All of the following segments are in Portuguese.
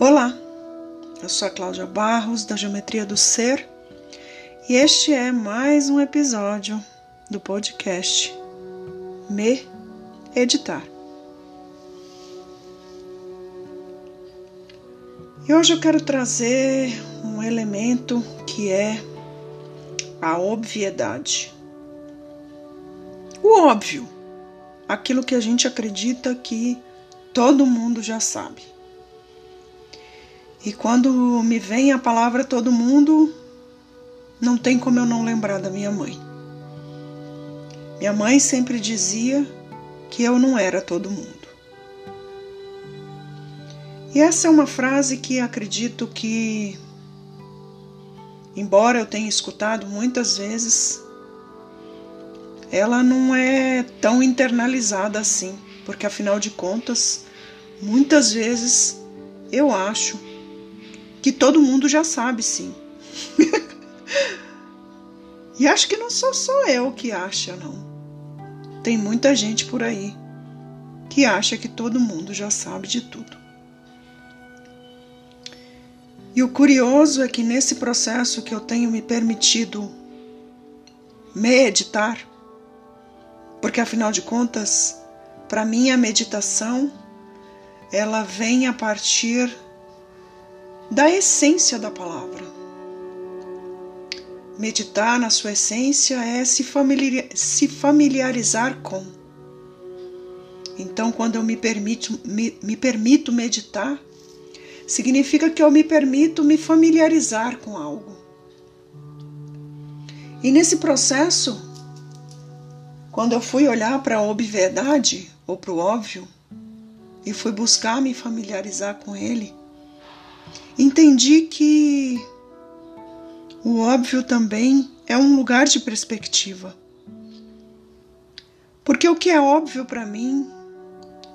Olá, eu sou a Cláudia Barros da Geometria do Ser e este é mais um episódio do podcast Me Editar. E hoje eu quero trazer um elemento que é a obviedade. O óbvio, aquilo que a gente acredita que todo mundo já sabe. E quando me vem a palavra todo mundo, não tem como eu não lembrar da minha mãe. Minha mãe sempre dizia que eu não era todo mundo. E essa é uma frase que acredito que, embora eu tenha escutado muitas vezes, ela não é tão internalizada assim, porque afinal de contas, muitas vezes eu acho que todo mundo já sabe, sim. e acho que não sou só eu que acha, não. Tem muita gente por aí que acha que todo mundo já sabe de tudo. E o curioso é que nesse processo que eu tenho me permitido meditar, porque afinal de contas, para mim a meditação ela vem a partir da essência da palavra. Meditar na sua essência é se, familiarizar com. Então, quando eu me permito, me, me permito meditar, significa que eu me permito me familiarizar com algo. E nesse processo, quando eu fui olhar para a obviedade ou para o óbvio e fui buscar me familiarizar com ele, entendi que o óbvio também é um lugar de perspectiva. Porque o que é óbvio para mim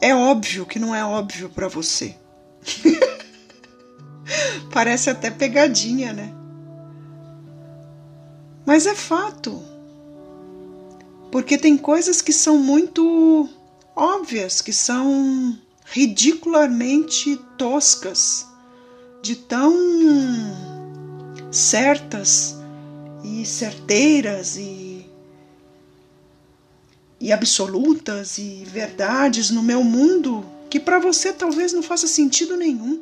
é óbvio que não é óbvio para você. Parece até pegadinha, né? Mas é fato. Porque tem coisas que são muito óbvias, que são ridicularmente toscas de tão certas e certeiras e, e absolutas e verdades no meu mundo que para você talvez não faça sentido nenhum.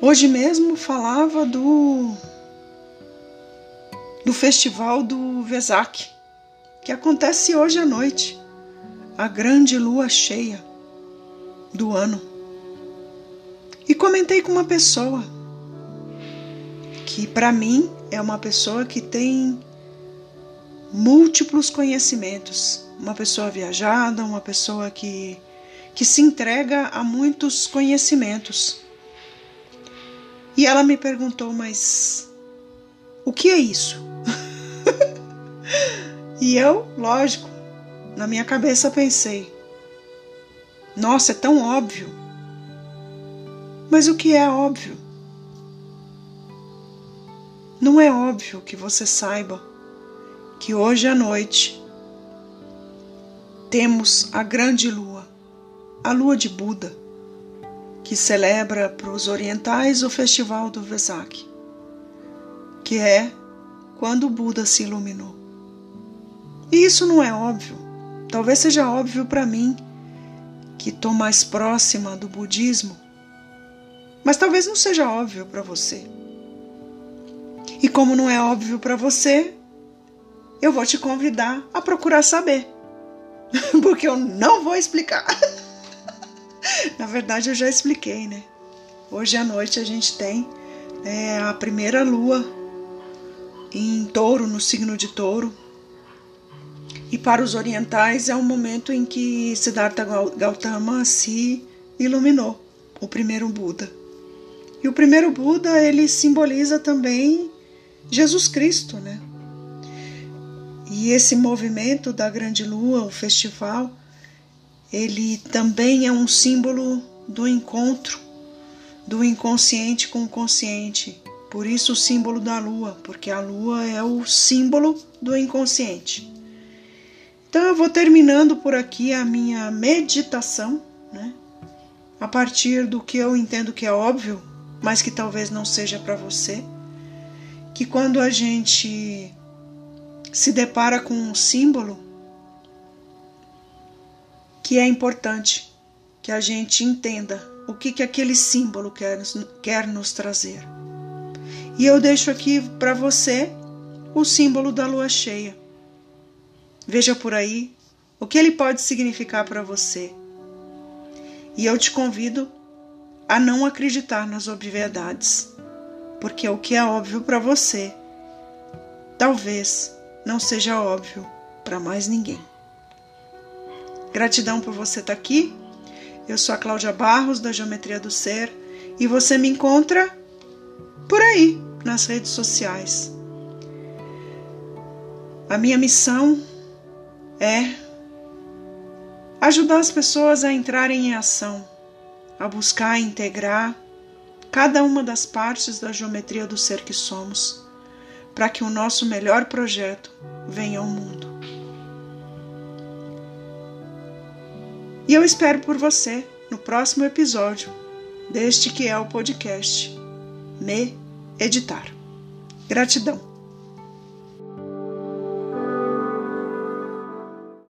Hoje mesmo falava do do festival do Vesak, que acontece hoje à noite, a grande lua cheia do ano. E comentei com uma pessoa que para mim é uma pessoa que tem múltiplos conhecimentos, uma pessoa viajada, uma pessoa que que se entrega a muitos conhecimentos. E ela me perguntou, mas o que é isso? e eu, lógico, na minha cabeça pensei: nossa, é tão óbvio. Mas o que é óbvio? Não é óbvio que você saiba que hoje à noite temos a grande lua, a lua de Buda, que celebra para os orientais o festival do Vesak, que é quando o Buda se iluminou. E isso não é óbvio. Talvez seja óbvio para mim, que estou mais próxima do budismo mas talvez não seja óbvio para você. E como não é óbvio para você, eu vou te convidar a procurar saber. Porque eu não vou explicar. Na verdade, eu já expliquei, né? Hoje à noite a gente tem é, a primeira lua em touro, no signo de touro. E para os orientais é o momento em que Siddhartha Gautama se iluminou, o primeiro Buda. E o primeiro Buda, ele simboliza também Jesus Cristo, né? E esse movimento da Grande Lua, o festival, ele também é um símbolo do encontro do inconsciente com o consciente. Por isso o símbolo da lua, porque a lua é o símbolo do inconsciente. Então eu vou terminando por aqui a minha meditação, né? a partir do que eu entendo que é óbvio, mas que talvez não seja para você, que quando a gente se depara com um símbolo, que é importante que a gente entenda o que, que aquele símbolo quer, quer nos trazer. E eu deixo aqui para você o símbolo da lua cheia. Veja por aí o que ele pode significar para você. E eu te convido a não acreditar nas obviedades, porque o que é óbvio para você talvez não seja óbvio para mais ninguém. Gratidão por você estar tá aqui. Eu sou a Cláudia Barros da Geometria do Ser e você me encontra por aí nas redes sociais. A minha missão é ajudar as pessoas a entrarem em ação, a buscar integrar cada uma das partes da geometria do ser que somos, para que o nosso melhor projeto venha ao mundo. E eu espero por você no próximo episódio deste que é o podcast Me Editar. Gratidão.